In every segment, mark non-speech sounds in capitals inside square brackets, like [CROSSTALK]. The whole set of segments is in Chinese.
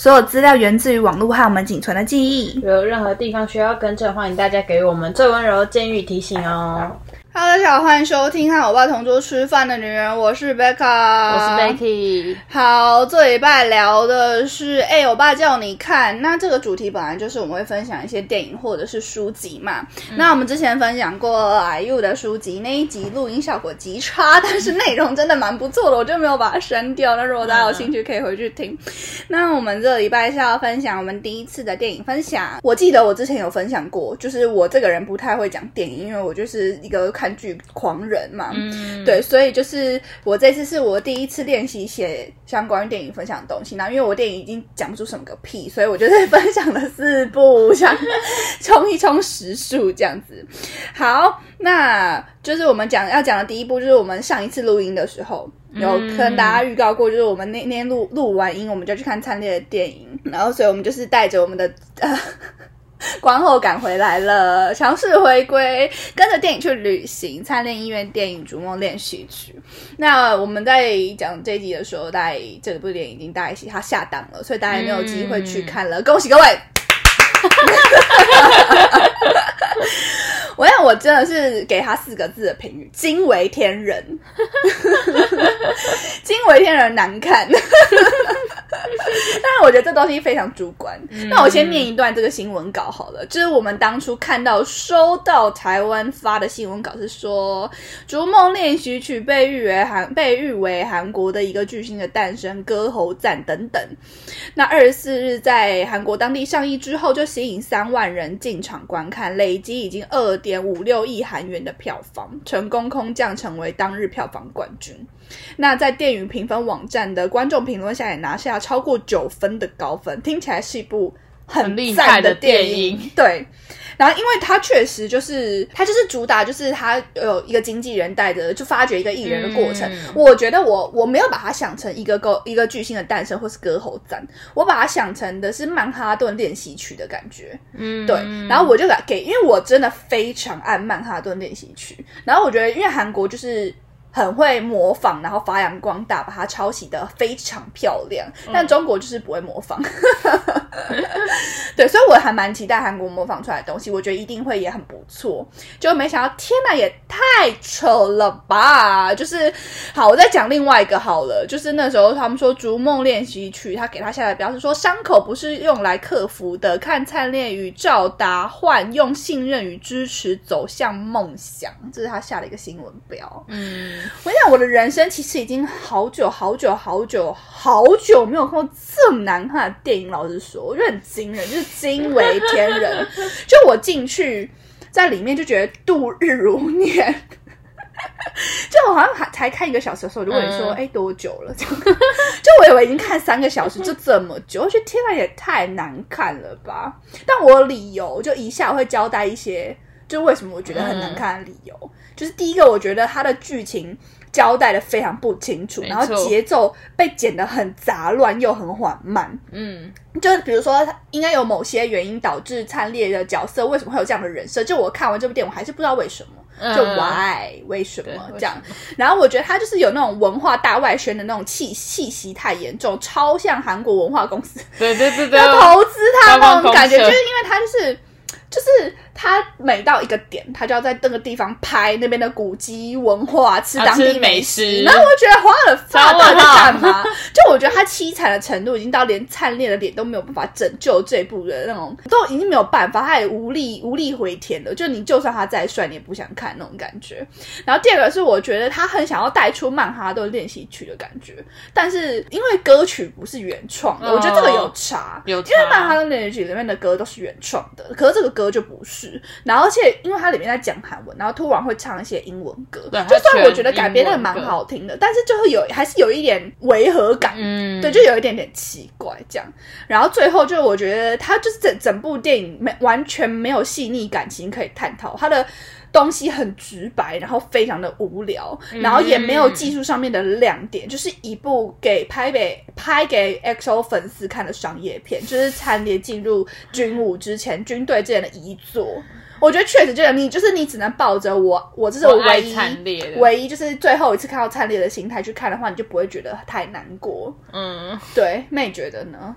所有资料源自于网络和我们仅存的记忆。有任何地方需要更正，欢迎大家给我们最温柔的建议提醒哦。Hello，大家好，欢迎收听和我爸同桌吃饭的女人，我是 Becca，我是 Becky，好，这礼拜聊的是，哎、我爸叫你看。那这个主题本来就是我们会分享一些电影或者是书籍嘛。那我们之前分享过 IU 的书籍，那一集录音效果极差，但是内容真的蛮不错的，我就没有把它删掉。那如果大家有兴趣，可以回去听。那我们这礼拜是要分享我们第一次的电影分享。我记得我之前有分享过，就是我这个人不太会讲电影，因为我就是一个看剧狂人嘛。嗯，对，所以就是我这次是我第一次练习写相关于电影分享的东西。然后因为我电影已经讲不出什么个屁，所以我就是分享了四部，想 [LAUGHS] 冲一冲时数这样子。好，那就是我们讲要讲的第一部，就是我们上一次录音的时候。有跟大家预告过，就是我们那天录录完音，我们就去看灿烈的电影，然后所以我们就是带着我们的呃 [LAUGHS] 观后感回来了，强势回归，跟着电影去旅行，灿烈医院电影《逐梦练习曲》。那我们在讲这一集的时候，大概这部电影已经大概它下档了，所以大家也没有机会去看了，恭喜各位！[LAUGHS] 我想我真的是给他四个字的评语：惊为天人，[LAUGHS] 惊为天人难看。但是我觉得这东西非常主观。那我先念一段这个新闻稿好了，就是我们当初看到收到台湾发的新闻稿是说，《逐梦练习曲》被誉为韩被誉为韩国的一个巨星的诞生、歌喉赞等等。那二十四日在韩国当地上映之后，就吸引三万人进场观看，累积已经二点五六亿韩元的票房，成功空降成为当日票房冠军。那在电影评分网站的观众评论下，也拿下超过九分的高分，听起来是一部很很厉害的电电影。对，然后因为它确实就是它就是主打就是它有一个经纪人带着就发掘一个艺人的过程。嗯我觉得我我没有把它想成一个歌一个巨星的诞生或是歌喉战，我把它想成的是曼哈顿练习曲的感觉。嗯，对，然后我就给给，因为我真的非常爱曼哈顿练习曲，然后我觉得因为韩国就是。很会模仿，然后发扬光大，把它抄袭的非常漂亮。但中国就是不会模仿，[LAUGHS] 对，所以我还蛮期待韩国模仿出来的东西，我觉得一定会也很不错。就没想到，天哪，也太丑了吧！就是好，我再讲另外一个好了，就是那时候他们说《逐梦练习曲》，他给他下的标是说，伤口不是用来克服的，看灿烈与赵达焕用信任与支持走向梦想，这是他下的一个新闻标。嗯，我想我的人生其实已经好久好久好久好久没有看过这么难看的电影。老实说，我觉得很惊人，就是惊为天人。就我进去在里面就觉得度日如年。就我好像还才看一个小时的时候，我就问你说：“嗯哎、多久了？”就，就我以为已经看三个小时，就这么久，我觉得天呐，也太难看了吧！但我有理由，就一下我会交代一些，就为什么我觉得很难看的理由。就是第一个，我觉得它的剧情交代的非常不清楚，然后节奏被剪得很杂乱又很缓慢。嗯，就是比如说，应该有某些原因导致灿烈的角色为什么会有这样的人设？就我看完这部电影，我还是不知道为什么。就嗯 why 为什么对这样？然后我觉得他就是有那种文化大外宣的那种气气息太严重，超像韩国文化公司对对对对，[LAUGHS] 要投资他那种感觉，就是因为他就是就是他每到一个点，他就要在那个地方拍那边的古迹文化，吃啊当地美食。食然后我就觉得花了发到底在干嘛？[LAUGHS] 就我觉得他凄惨的程度已经到连灿烈的脸都没有办法拯救这部的那种，都已经没有办法，他也无力无力回天了。就你就算他再帅，你也不想看那种感觉。然后第二个是我觉得他很想要带出曼哈顿练习曲的感觉，但是因为歌曲不是原创的，哦我觉得这个有差。有因为曼哈，顿练习曲里面的歌都是原创的，可是这个歌就不是。然后而且因为它里面在讲韩文，然后突然会唱一些英文歌，对就算我觉得改编的蛮好听的，但是就会有还是有一点违和感。嗯，对，就有一点点奇怪这样。然后最后就我觉得他就是整整部电影没完全没有细腻感情可以探讨，他的东西很直白，然后非常的无聊，然后也没有技术上面的亮点，就是一部给拍给拍给 XO 粉丝看的商业片，就是参列进入军伍之前军队之前的遗作。我觉得确实这个你就是你只能抱着我我这是我唯一唯一就是最后一次看到灿烈的心态去看的话，你就不会觉得太难过。嗯，对，妹觉得呢？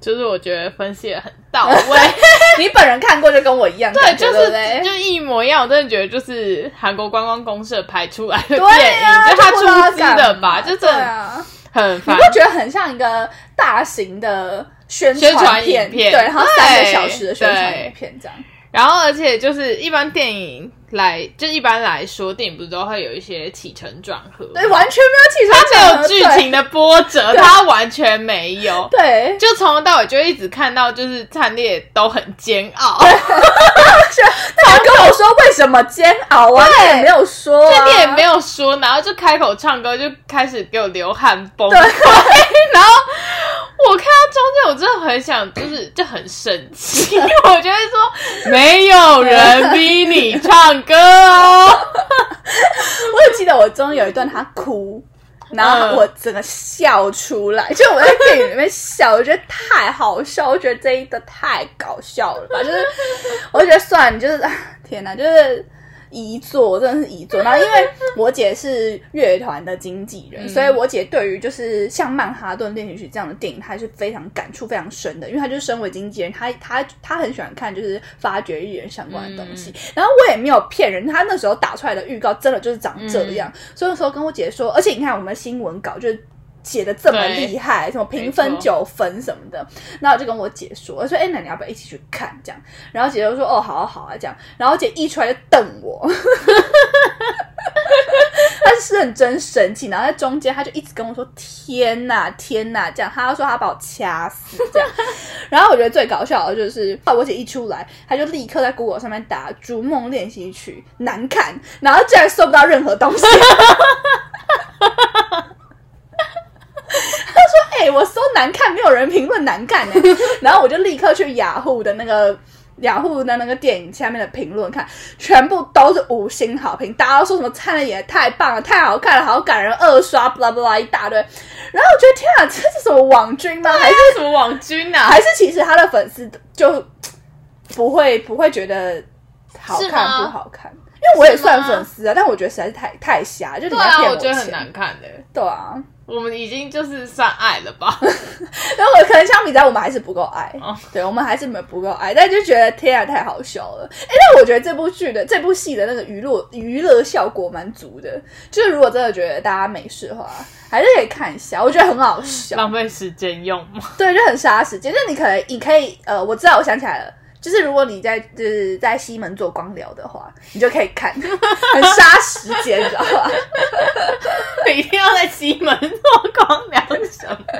就是我觉得分析的很到位，[LAUGHS] 你本人看过就跟我一样，对，就是就一模一样。我真的觉得就是韩国观光公社拍出来的对电影，啊，就他出资的吧，嘛就真的啊，你很烦不。觉得很像一个大型的宣宣传片？影片对，然后三个小时的宣传影片这样。然后，而且就是一般电影来，就一般来说，电影不是都会有一些起承转合吗，对，完全没有起它床没有剧情的波折，它完全没有。[LAUGHS] 对，就从头到尾就一直看到，就是灿烈都很煎熬，[LAUGHS] 他跟我说为什么煎熬，完全没有说、啊，这点没有说，然后就开口唱歌，就开始给我流汗崩溃，对然后我看到中间，我真的很想，就是就很生气，[LAUGHS] 我觉得说没有人逼你唱歌哦，[LAUGHS] 我也记得我中间有一段他哭，然后我整个笑出来，就我在电影里面笑，我觉得太好笑，我觉得这一个太搞笑了吧，就是我觉得算了，就是天哪，就是。遗作真的是遗作，然后因为我姐是乐团的经纪人，所以我姐对于就是像《曼哈顿练习曲》这样的电影，她是非常感触非常深的，因为她就是身为经纪人，她她她很喜欢看就是发掘艺人相关的东西。然后我也没有骗人，她那时候打出来的预告真的就是长这样，所以那时候跟我姐说，而且你看我们新闻稿就是。写的这么厉害，什么评分九分什么的，然后我就跟我姐说，我说：“哎、那你要不要一起去看？”这样，然后姐就说：“哦，好啊，好啊。”这样，然后我姐一出来就瞪我，[LAUGHS] 她是认真生气，然后在中间她就一直跟我说：“天哪，天哪！”这样，她说她把我掐死这样。[LAUGHS] 然后我觉得最搞笑的就是，我姐一出来，她就立刻在 Google 上面打《逐梦练习曲》难看，然后竟然搜不到任何东西。哎、我搜难看，没有人评论难看呢。[LAUGHS] 然后我就立刻去雅虎的那个雅虎的那个电影下面的评论看，全部都是五星好评，大家都说什么看了也太棒了，太好看了，好感人，二刷，blah blah blah 一大堆。然后我觉得天啊，这是什么网军吗？还是什么网军啊？还是其实他的粉丝就不会不会觉得好看不好看？因为我也算粉丝啊，但我觉得实在是太太瞎，就你在骗我觉得很钱。难看的。对啊，我们已经就是算爱了吧？[LAUGHS] 然后我可能相比在我们还是不够爱，哦对我们还是没不够爱，但就觉得天啊太好笑了。哎，但我觉得这部剧的这部戏的那个娱乐娱乐效果蛮足的，就是如果真的觉得大家没事的话，还是可以看一下，我觉得很好笑，浪费时间用吗？对，就很杀时间。就你可能你可以呃，我知道我想起来了。就是如果你在就是在西门做光疗的话，你就可以看，[LAUGHS] 很杀时间，你知道吧？[LAUGHS] 一定要在西门做光疗什么？[LAUGHS]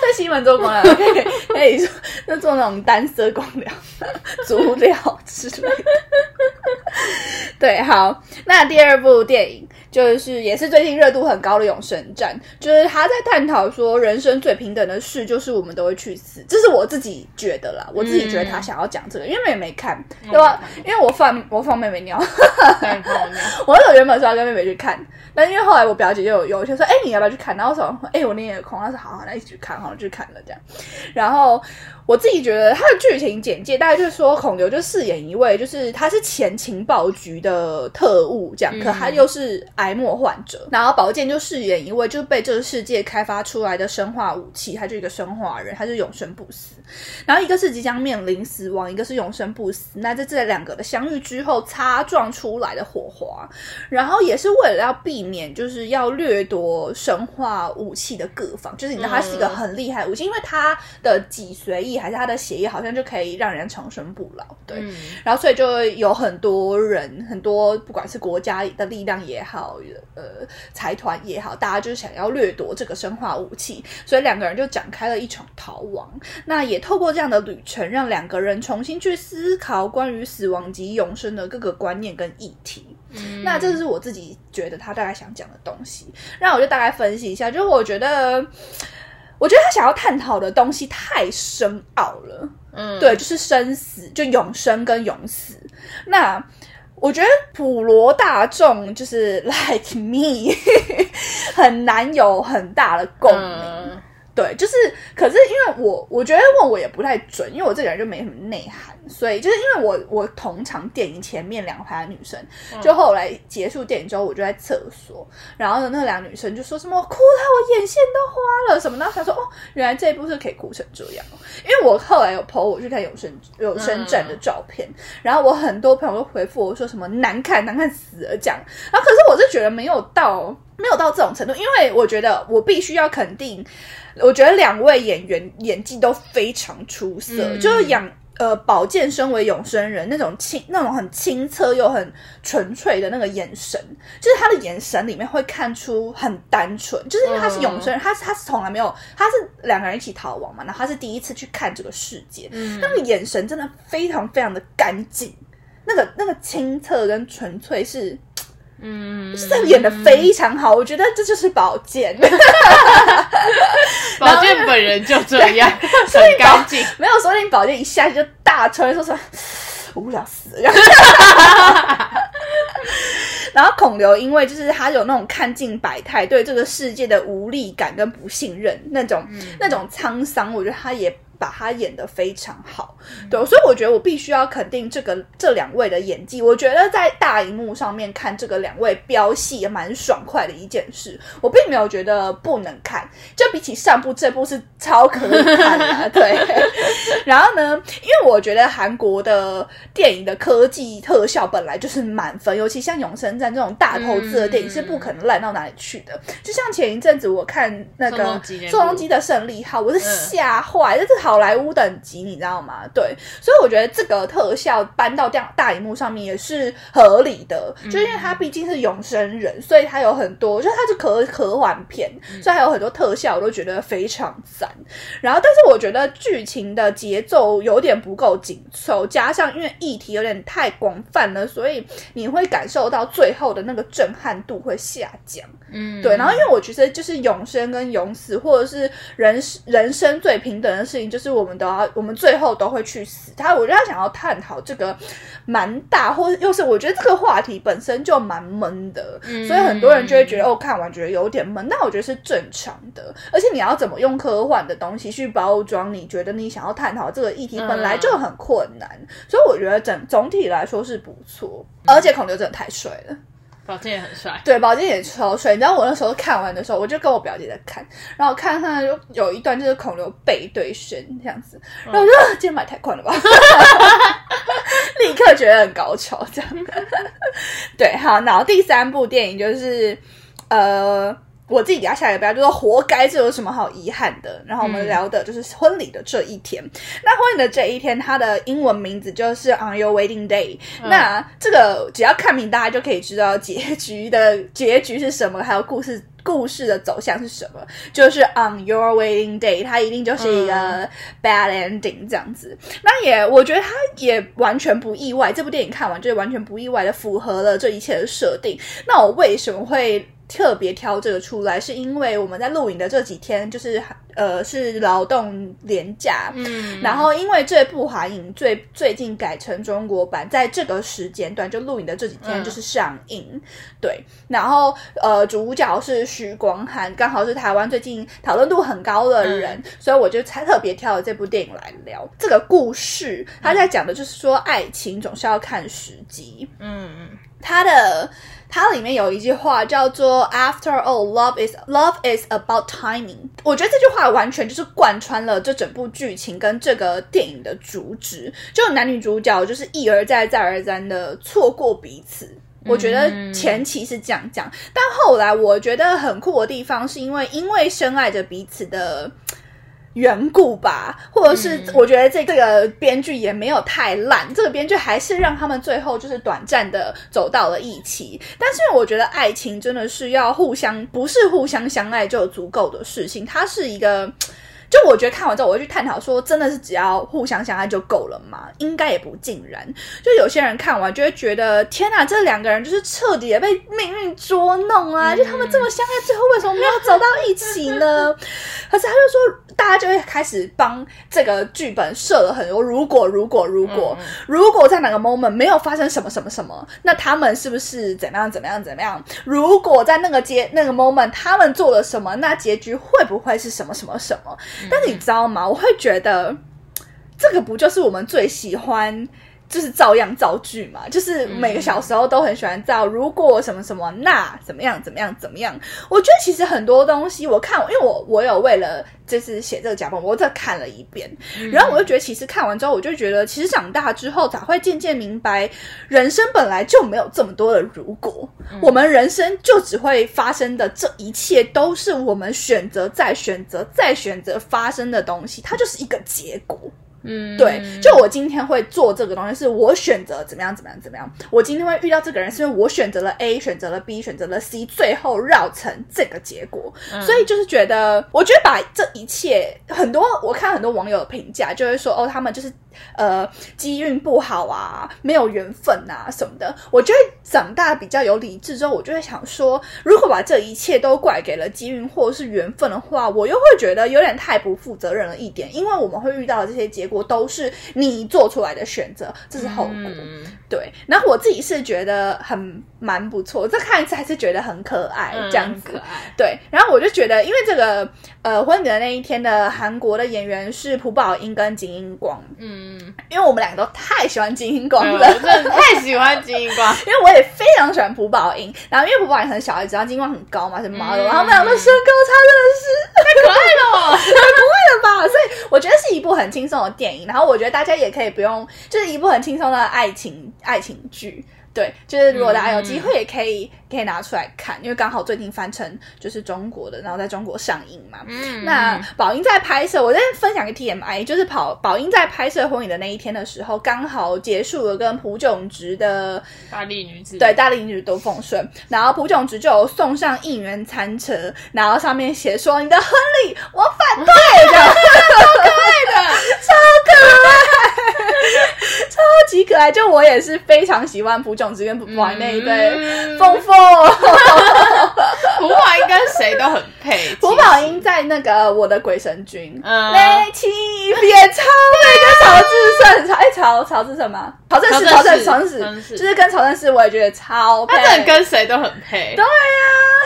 在西门做光疗可以可以说那做那种单色光疗、足疗之类的。对，好，那第二部电影就是也是最近热度很高的《永生战》，就是他在探讨说人生最平等的事就是我们都会去死，这是我自己觉得啦，我自己觉得他想要讲这个，因为妹妹看，对吧？因为我放我放妹妹尿。[LAUGHS] 我那原本说要跟妹妹去看，但因为后来我表姐就有有就说，哎、你要不要去看？然后我说，哎、我那天有空，她说好好，那一起去看，好，就去看了这样。然后我自己觉得他的剧情简介大概就是说，孔刘就饰演一位，就是他是前情报局的特务，这样，可他又是癌末患者。然后宝剑就饰演一位，就是被这个世界开发出来的生化武器，他就一个生化人，他是永生不死。然后一个是即将面临死亡，一个是永生不死。那在这两个的相遇之后，擦撞出来的火花，然后也是为了要避免就是要掠夺生化武器的各方，就是你知道它是一个很厉害的武器，因为它的脊髓液还是它的血液好像就可以让人长生不老，对。嗯然后所以就有很多人，很多不管是国家的力量也好，呃，财团也好，大家就是想要掠夺这个生化武器，所以两个人就展开了一场逃亡。那也透过这样的旅程，让两个人重新去思考关于死亡及永生的各个观念跟议题。嗯那这是我自己觉得他大概想讲的东西。那我就大概分析一下，就是我觉得，我觉得他想要探讨的东西太深奥了。嗯，对，就是生死，就永生跟永死。那我觉得普罗大众就是 [LAUGHS] like me，很难有很大的共鸣。对，就是，可是因为我我觉得问我也不太准，因为我这个人就没什么内涵，所以就是因为我我同场电影前面两排的女生，就后来结束电影之后，我就在厕所，然后呢，那两个女生就说什么哭到我眼线都花了什么的，想说哦，原来这一部是可以哭成这样哦，因为我后来有 PO 我去看有生有生镇的照片，然后我很多朋友都回复我说什么难看难看死了这样，然后可是我是觉得没有到没有到这种程度，因为我觉得我必须要肯定。我觉得两位演员演技都非常出色，嗯就是养呃宝剑身为永生人那种清那种很清澈又很纯粹的那个眼神，就是他的眼神里面会看出很单纯，就是因为他是永生人，他是他是从来没有他是两个人一起逃亡嘛，然后他是第一次去看这个世界，嗯那个眼神真的非常非常的干净，那个那个清澈跟纯粹是。嗯，是在演的非常好，我觉得这就是宝剑。[LAUGHS] 本人就这样，[LAUGHS] 很干净。没有说不定宝剑一下去就大吹，说什么无聊死了。[LAUGHS] 然后孔刘因为就是他有那种看尽百态，对这个世界的无力感跟不信任那种、那种沧桑，我觉得他也把他演的非常好。对，所以我觉得我必须要肯定这个这两位的演技。我觉得在大荧幕上面看这个两位飙戏也蛮爽快的一件事，我并没有觉得不能看。就比起上部，这部是超可以看的、[LAUGHS] 对。然后呢，因为我觉得韩国的电影的科技特效本来就是满分，尤其像《永生战》这种大投资的电影是不可能烂到哪里去的。就像前一阵子我看那个宋仲基的《胜利号》，我是吓坏，这是好莱坞等级，你知道吗？对，所以我觉得这个特效搬到这样大荧幕上面也是合理的，就因为它毕竟是永生人，所以它有很多，就是它是科科幻片，所以它有很多特效，我都觉得非常赞。然后，但是我觉得剧情的节奏有点不够紧凑，加上因为议题有点太广泛了，所以你会感受到最后的那个震撼度会下降。嗯，对，然后因为我觉得就是永生跟永死，或者是人人生最平等的事情，就是我们都要，我们最后都会去死。他我觉得他想要探讨这个蛮大，或者又是我觉得这个话题本身就蛮闷的，嗯所以很多人就会觉得哦，看完觉得有点闷。那我觉得是正常的，而且你要怎么用科幻的东西去包装，你觉得你想要探讨这个议题本来就很困难，所以我觉得整总体来说是不错，而且孔刘真的太帅了。宝剑也很帅。对，宝剑也超帅。你知道我那时候看完的时候，我就跟我表姐在看，然后看看就有一段就是孔刘背对轩这样子，然后我就、嗯今天买太快了吧，[LAUGHS] 立刻觉得很高潮这样。对，好，然后第三部电影就是呃。我自己给他下一个标，就是活该，这有什么好遗憾的？然后我们聊的就是婚礼的这一天。那婚礼的这一天，它的英文名字就是 On Your Wedding Day、那这个只要看名，大家就可以知道结局的结局是什么，还有故事故事的走向是什么。就是 On Your Wedding Day，它一定就是一个 bad ending 这样子。那也我觉得它也完全不意外，这部电影看完就是完全不意外的符合了这一切的设定。那我为什么会？特别挑这个出来，是因为我们在录影的这几天，就是呃是劳动年假，嗯，然后因为这部韩影最最近改成中国版，在这个时间段就录影的这几天嗯。就是上映，对，然后呃主角是徐光汉，刚好是台湾最近讨论度很高的人，所以我就才特别挑了这部电影来聊。这个故事。他在讲的就是说，爱情总是要看时机，嗯嗯它的它里面有一句话叫做 “After all, love is love is about timing”。我觉得这句话完全就是贯穿了这整部剧情跟这个电影的主旨，就男女主角就是一而再再而三的错过彼此。我觉得前期是这样讲，但后来我觉得很酷的地方，是因为因为深爱着彼此的缘故吧，或者是我觉得这这个编剧也没有太烂，这个编剧还是让他们最后就是短暂的走到了一起。但是我觉得爱情真的是要互相，不是互相相爱就足够的事情，它是一个。就我觉得看完之后，我会去探讨说，真的是只要互相相爱就够了吗？应该也不尽然。就有些人看完就会觉得，天哪，这两个人就是彻底的被命运捉弄啊！就他们这么相爱，最后为什么没有走到一起呢？[LAUGHS] 可是他就说，大家就会开始帮这个剧本设了很多如果，如果，如果，如果在哪个 moment 没有发生什么什么什么，那他们是不是怎么样怎么样怎么样？如果在那个结那个 moment 他们做了什么，那结局会不会是什么什么什么？但是你知道吗？我会觉得这个不就是我们最喜欢。就是照样造句嘛，就是每个小时候都很喜欢造。如果什么什么，那怎么样怎么样怎么样？我觉得其实很多东西，我看，因为我我有为了就是写这个脚本，我再看了一遍，然后我就觉得，其实看完之后，我就觉得，其实长大之后才会渐渐明白，人生本来就没有这么多的如果，我们人生就只会发生的这一切，都是我们选择再选择再选择发生的东西，它就是一个结果。嗯，对，就我今天会做这个东西，是我选择怎么样怎么样怎么样。我今天会遇到这个人，是因为我选择了 A，选择了 B，选择了 C，最后绕成这个结果。所以就是觉得，我觉得把这一切，很多我看很多网友的评价，就会说哦，他们就是。呃，机运不好啊，没有缘分啊什么的。我觉得长大比较有理智之后，我就会想说，如果把这一切都怪给了机运或者是缘分的话，我又会觉得有点太不负责任了一点。因为我们会遇到这些结果都是你做出来的选择，这是后果。对，然后我自己是觉得很蛮不错，这看一次还是觉得很可爱，这样子。可爱。对，然后我就觉得，因为这个呃婚礼的那一天的韩国的演员是朴宝英跟金英光，嗯，因为我们两个都太喜欢金英光我了，真的 [LAUGHS] 太喜欢金英光。因为我也非常喜欢朴宝英，然后因为朴宝英很小一只，然后金英光很高嘛，是 model，、然后他们两个身高差真的是太可爱了，[LAUGHS] 太不会了吧？所以我觉得是一部很轻松的电影，然后我觉得大家也可以不用，就是一部很轻松的爱情爱情剧。对，就是如果大家有机会也可以可以拿出来看，因为刚好最近翻成就是中国的，然后在中国上映嘛。嗯那宝英在拍摄，我在分享个 TMI，就是跑宝英在拍摄婚礼的那一天的时候，刚好结束了跟朴炯植的大力女子，对，大力女子都奉顺，然后朴炯植就有送上应援餐车，然后上面写说你的婚礼我反对，的超可爱的，超可爱，超级可爱。就我也是非常喜欢朴炯植跟朴宝英那一对嗯凤凤。朴宝英跟谁都很配。胡宝英在那个我的鬼神君，嗯雷奇演唱会，跟曹志胜，曹哎曹曹是什么？曹正奭，曹曹正曹正奭，曹正奭就是跟曹正奭，我也觉得超配。他真的跟谁都很配。对啊，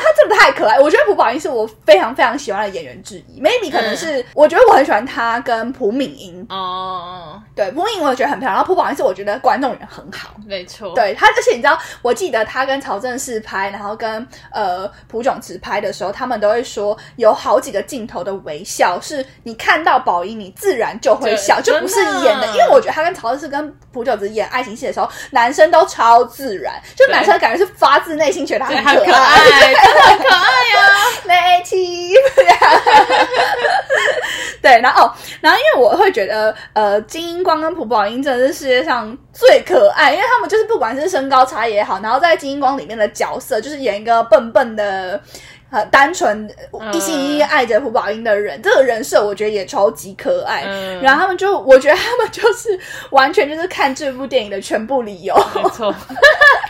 他真的太可爱。我觉得朴宝英是我非常非常喜欢的演员之一，maybe 可能是、我觉得我很喜欢他跟朴敏英。哦，对，朴敏英我也觉得很漂亮，然后朴宝英是我觉得观众缘很好。没错。对他，而且你知道，我记得他跟曹正奭拍，然后跟呃朴炯植拍的时候，他们都会说有好几个镜头的微笑，是你看到宝英，你自然就会笑，就不是演的。因为我觉得他跟曹是跟朴炯植演爱情戏的时候，男生都超自然，就男生感觉是发自内心觉得他，很很可爱，爱，[LAUGHS] 真的很可爱呀。[LAUGHS] 内气。[LAUGHS] 对，然后哦，然后因为我会觉得，呃，金英光跟朴宝英真的是世界上最可爱，因为他们就是不管是身高差也好，然后在金英光里面的角色就是演一个笨笨的。很单纯、一心一意爱着胡宝英的人，这个人设我觉得也超级可爱。嗯然后他们就，我觉得他们就是完全就是看这部电影的全部理由。没错，[LAUGHS]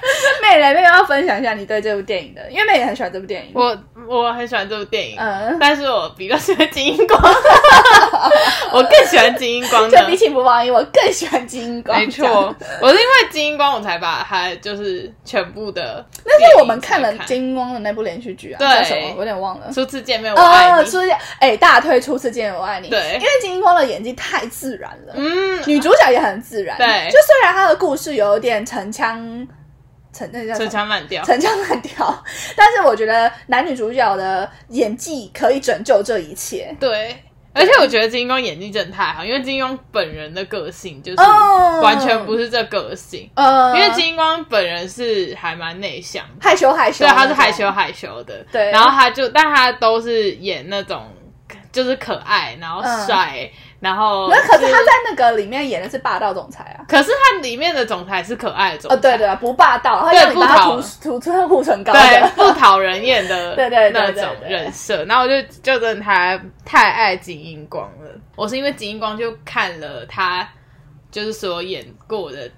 [LAUGHS] 妹蕾，妹妹要分享一下你对这部电影的，因为妹也很喜欢这部电影。我我很喜欢这部电影，嗯但是我比较喜欢金英光，[LAUGHS] 我更喜欢金英光的。[LAUGHS] 就比起朴宝英，我更喜欢金英光。没错，我是因为金英光我才把它就是全部的。那是我们看了金英光的那部连续剧啊，对叫什么？我有点忘了。初次见面我爱哦，你。初见，哎，大推初次见面我爱你。对因为金英光的演技太自然了，嗯，女主角也很自然。对就虽然她的故事有点陈腔，陈那叫什陈么腔滥调。陈腔滥调，[LAUGHS] 但是我觉得男女主角的演技可以拯救这一切。对，而且我觉得金英光演技真的太好，因为金英光本人的个性就是哦。完全不是这个性，呃，因为金英光本人是还蛮内向，害羞害羞。对，他是害羞害羞的，对。然后他就，但他都是演那种就是可爱，然后帅，然后那可是他在那个里面演的是霸道总裁啊。可是他里面的总裁是可爱的总裁，哦，对对，不霸道，他对让你帮他不涂涂涂护唇膏对，的。不讨人厌的 [LAUGHS] 对对对那种人设，然后我就就真的太太爱金英光了。我是因为金英光就看了他就是所演过的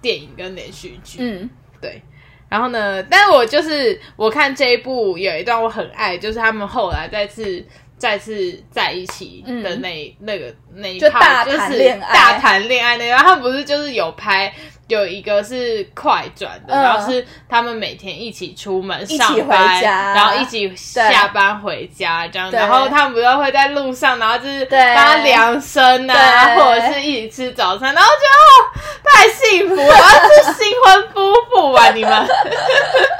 电影跟连续剧，嗯，对，然后呢，但是我就是我看这一部有一段我很爱，就是他们后来再次再次在一起的那、那个那一就 part，大就是谈恋爱。大谈恋爱那个，他们不是就是有拍。有一个是快转的，嗯。然后是他们每天一起出门上班，然后一起下班回家这样，然后他们不是会在路上，然后就是对。帮他量身啊，或者是一起吃早餐，然后觉得哦，太幸福了，是新婚夫妇啊，你们。[LAUGHS]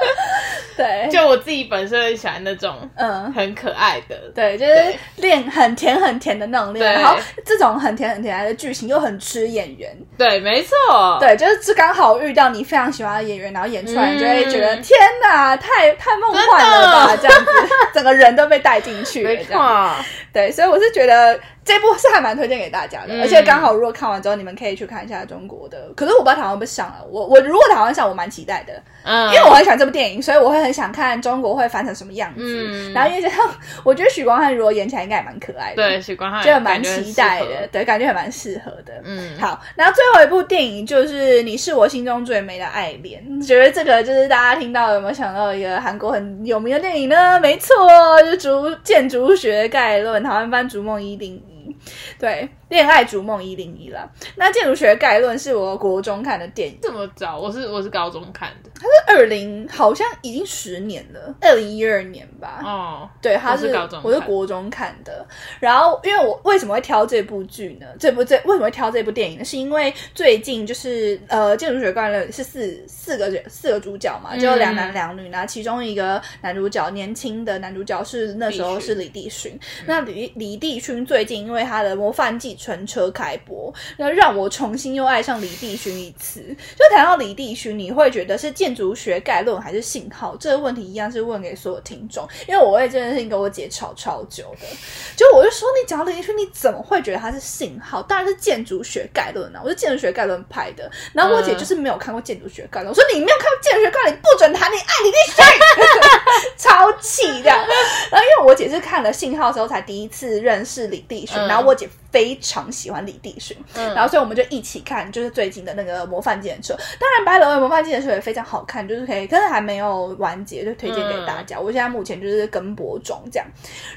对，就我自己本身很喜欢那种嗯。很可爱的，对，就是恋很甜很甜的那种恋爱，然后这种很甜很甜的剧情又很吃演员，对，没错，对，就是这刚好遇到你非常喜欢的演员，然后演出来，嗯你就会觉得、天哪，太太梦幻了吧，这样子，整个人都被带进去了，没这样。错，对，所以我是觉得这部是还蛮推荐给大家的，嗯。而且刚好如果看完之后，你们可以去看一下中国的。可是我不知道台湾会不会上了，我我如果台湾上，我蛮期待的，嗯，因为我很喜欢这部电影，所以我会很想看中国会翻成什么样子。嗯然后因为这样我觉得许光汉如果演起来应该也蛮可爱的，对许光汉就蛮期待的，，对，感觉还蛮适合的。嗯，好，然后最后一部电影就是《你是我心中最美的爱恋》，觉得这个就是大家听到有没有想到一个韩国很有名的电影呢？没错，就是竹建筑学概论，台湾翻《逐梦一零一》，对，恋爱逐梦一零一啦。那建筑学概论是我国中看的电影，这么早，我是我是高中看的，二零好像已经十年了，二零一二年吧。哦，对，他我是我是国中看的。然后，因为我为什么会挑这部剧呢？这部这为什么会挑这部电影呢？是因为最近就是呃，《建筑学概论》是四四个人四个主角嘛，就两男两女。那、其中一个男主角年轻的男主角是那时候是李帝勋。那李李帝勋最近因为他他的《模范计程车》开播，那让我重新又爱上李帝勋一次。就谈到李帝勋，你会觉得是建筑学概论还是信号？这个问题一样是问给所有听众，因为我为这件事情跟我姐吵超久的。就我就说，你讲到李帝勋，你怎么会觉得他是信号？当然是建筑学概论啊，我是建筑学概论派的。然后我姐就是没有看过建筑学概论，我说你没有看过建筑学概论，你不准谈你爱李帝勋，[LAUGHS] 超气这样。然后因为我姐是看了信号之后才第一次认识李帝勋，然后我姐非常喜欢李帝勋，嗯然后所以我们就一起看，就是最近的那个模范计程车。当然，白龙的模范计程车也非常好看，就是可以，但是还没有完结，就推荐给大家。我现在目前就是跟播中这样，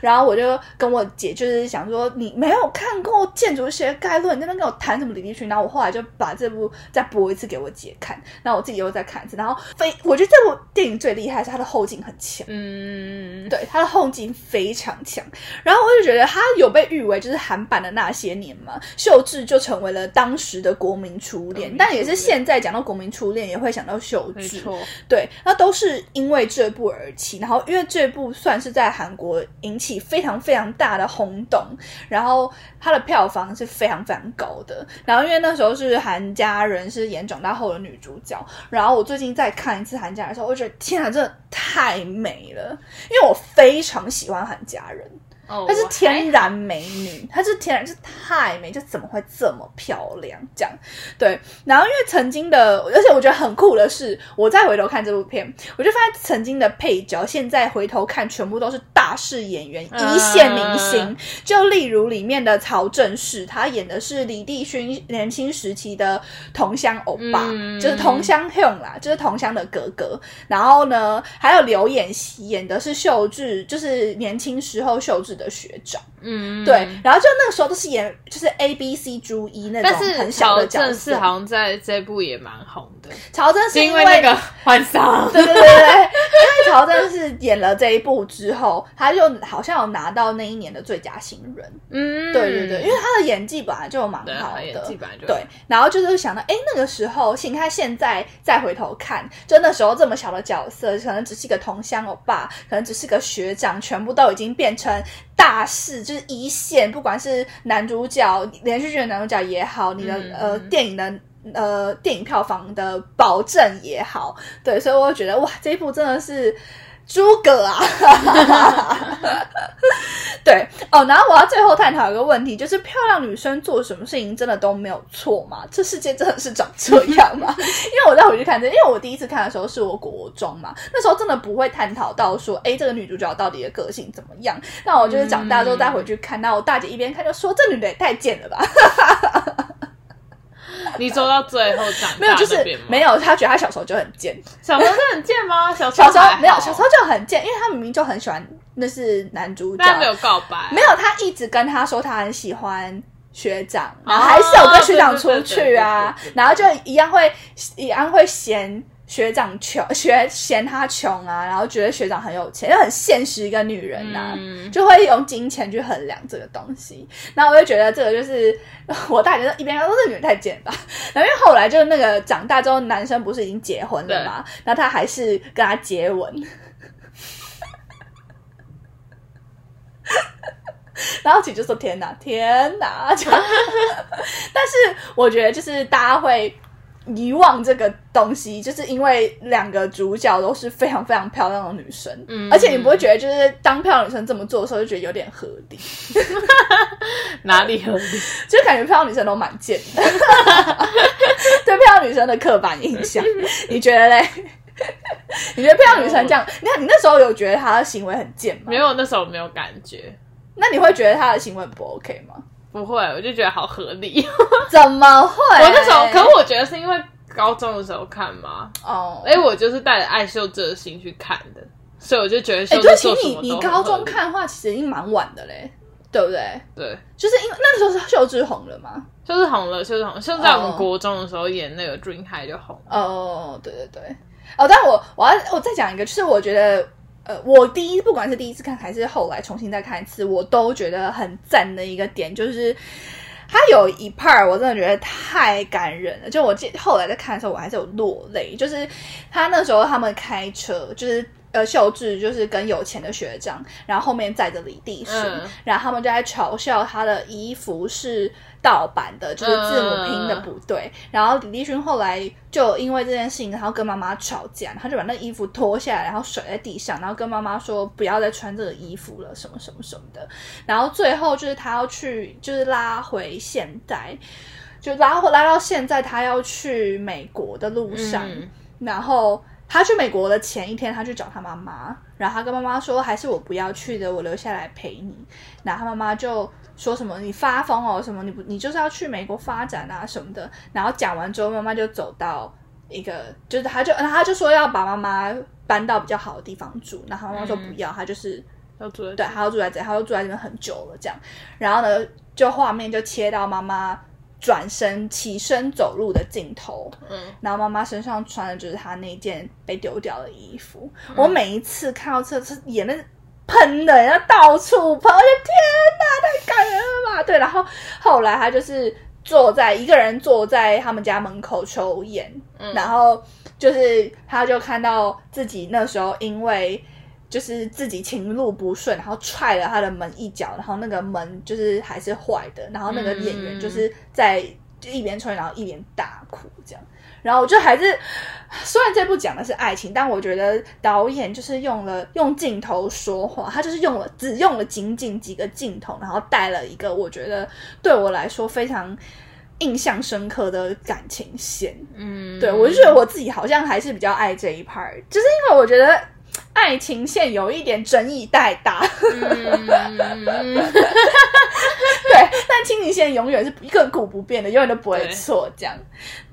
然后我就跟我姐就是想说，你没有看过建筑学概论，你在那边跟我谈什么李帝勋？然后我后来就把这部再播一次给我姐看，然后我自己又再看一次，然后非我觉得这部电影最厉害是它的后劲很强。嗯，对，它的后劲非常强，然后我就觉得它有被誉为就是韩版的那些年嘛，秀智就成为了当时的国民初恋，但也是现在讲到国民初恋也会想到秀智，对，那都是因为这部而起，然后因为这部算是在韩国引起非常非常大的轰动，然后它的票房是非常非常高的，然后因为那时候是韩家人是演长大后的女主角，然后我最近再看一次韩家人的时候，我觉得天啊，真的太美了，因为我非常喜欢韩家人。哦，她是天然美女，她是天然，就是太美，就怎么会这么漂亮？这样对。然后因为曾经的，而且我觉得很酷的是，我再回头看这部片，我就发现曾经的配角，现在回头看全部都是大势演员、一线明星。嗯就例如里面的曹正奭，他演的是李帝勋年轻时期的同乡欧巴，嗯就是同乡 Hyun 啦，就是同乡的哥哥。然后呢，还有刘演熙演的是秀智，就是年轻时候秀智的学长。嗯，对，然后就那个时候都是演就是 A B C 朱一那种但是很小的角正色。是好像在这部也蛮红的，乔真是是因为为那个换桑，对对对对 [LAUGHS] 对，因为曹真是演了这一部之后，他就好像有拿到那一年的最佳新人。嗯，对对对，因为他的演技本来就蛮好的，他演技本来就对，然后就是想到，哎，那个时候，请他现在再回头看，就那时候这么小的角色，可能只是一个同乡欧巴，可能只是个学长，全部都已经变成大事，就是一线，不管是男主角、连续剧的男主角也好，你的、嗯呃电影的。呃，电影票房的保证也好，对，所以我就觉得哇，这一部真的是诸葛啊！[LAUGHS] 对哦，然后我要最后探讨一个问题，就是漂亮女生做什么事情真的都没有错吗？这世界真的是长这样吗？[LAUGHS] 因为我再回去看这，因为我第一次看的时候是我国中嘛，那时候真的不会探讨到说，哎，这个女主角到底的个性怎么样。那我就是长大之后再回去看，那我大姐一边看就说，这女的也太贱了吧。你说到最后长大没有，就是没有，他觉得他小时候就很贱，小时候就很贱吗？小 [LAUGHS] 时小时候没有，小时候就很贱，因为他明明就很喜欢，那是男主角，但没有告白，没有，他一直跟他说他很喜欢学长，然后还是有跟学长出去啊，然后就一样会一样会嫌学长穷，学嫌他穷啊，然后觉得学长很有钱，就很现实一个女人呐、嗯就会用金钱去衡量这个东西。然后我就觉得这个就是我大学一边说这女人太贱吧，[LAUGHS] 然后因为后来就是那个长大之后，男生不是已经结婚了嘛，然后他还是跟他接吻。[LAUGHS] 然后其实就说天哪，天哪！就 [LAUGHS] 但是我觉得就是大家会遗忘这个东西，就是因为两个主角都是非常非常漂亮的女生，嗯而且你不会觉得就是当漂亮女生这么做的时候，就觉得有点合理，[LAUGHS] 哪里合理？[LAUGHS] 就感觉漂亮女生都蛮贱的，[LAUGHS] 对漂亮女生的刻板印象，你觉得嘞？你觉得漂亮女生这样？你看你那时候有觉得她的行为很贱吗？没。有，那时候没有感觉，那你会觉得她的行为不 OK 吗？不会，我就觉得好合理。[LAUGHS] 怎么会？我那时候，可是我觉得是因为高中的时候看嘛，哦，哎，我就是带着爱秀智的心去看的，所以我就觉得哎、秀对，其实智做什么你你高中看的话，其实已经蛮晚的嘞，对不对？对。就是因为那时候是秀智红了嘛。就是红了，就是红了，就在我哦们国中的时候演那个《Dream High》就红了。哦，对对对。哦，但我我要我再讲一个，就是我觉得。呃，我第一不管是第一次看还是后来重新再看一次，我都觉得很赞的一个点，就是他有一 part 我真的觉得太感人了。就我记后来在看的时候，我还是有落泪。就是他那时候他们开车，就是呃秀智就是跟有钱的学长，然后后面载着李帝勋，嗯然后他们就在嘲笑他的衣服是盗版的，就是字母拼的不对。然后李帝勋后来就因为这件事情，然后跟妈妈吵架，他就把那衣服脱下来，然后甩在地上，然后跟妈妈说不要再穿这个衣服了，什么什么什么的。然后最后就是他要去，就是拉回现代，就拉回拉到现在，他要去美国的路上，嗯然后他去美国的前一天，他去找他妈妈，然后他跟妈妈说，还是我不要去的，我留下来陪你。然后他妈妈就说什么你发疯哦，什么你不你就是要去美国发展啊什么的。然后讲完之后，妈妈就走到一个，就是他就然后他就说要把妈妈搬到比较好的地方住，然后妈妈说不要，他就是要住在对，他要住在这里，他要住在这边很久了，这样。然后呢，就画面就切到妈妈转身起身走路的镜头，嗯，然后妈妈身上穿的就是她那件被丢掉的衣服。嗯我每一次看到这，这眼泪喷的，要到处喷，我就天哪，太感人了吧？对，然后后来她就是坐在一个人坐在他们家门口抽烟，嗯然后就是她就看到自己那时候因为。就是自己情路不顺，然后踹了他的门一脚，然后那个门就是还是坏的，然后那个演员就是在就一边抽烟，然后一边大哭这样。然后我就还是，虽然这部讲的是爱情，但我觉得导演就是用了用镜头说话，他就是用了只用了仅仅几个镜头，然后带了一个我觉得对我来说非常印象深刻的感情线。嗯，对我就觉得我自己好像还是比较爱这一 part，就是因为我觉得爱情线有一点争议太大。嗯，对，[LAUGHS] 但亲情线永远是亘古不变的，永远都不会对错。这样，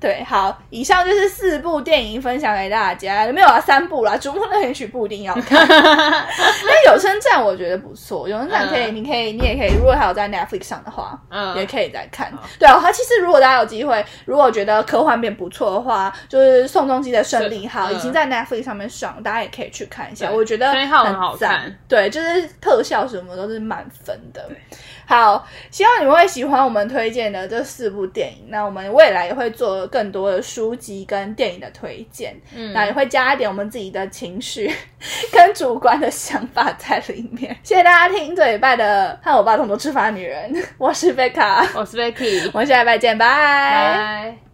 对，好，以上就是四部电影分享给大家，没有啊，三部啦，《逐梦乐园曲》不一定要看，[LAUGHS] 但有声站我觉得不错，有声站可以，嗯你可以，你也可以，如果还有在 Netflix 上的话，嗯也可以再看。对啊，它其实如果大家有机会，如果觉得科幻片不错的话，就是宋仲基的《胜利号》嗯已经在 Netflix 上面上，大家也可以去看一下，我觉得很好赞看。对，就是特效什么都是满分的。好，希望你们会喜欢我们推荐的这四部电影。那我们未来也会做更多的书籍跟电影的推荐，嗯那也会加一点我们自己的情绪跟主观的想法在里面。谢谢大家听这礼拜的和我爸同桌吃饭的女人，我是贝卡，我是 Becky，我们下礼拜见，拜拜。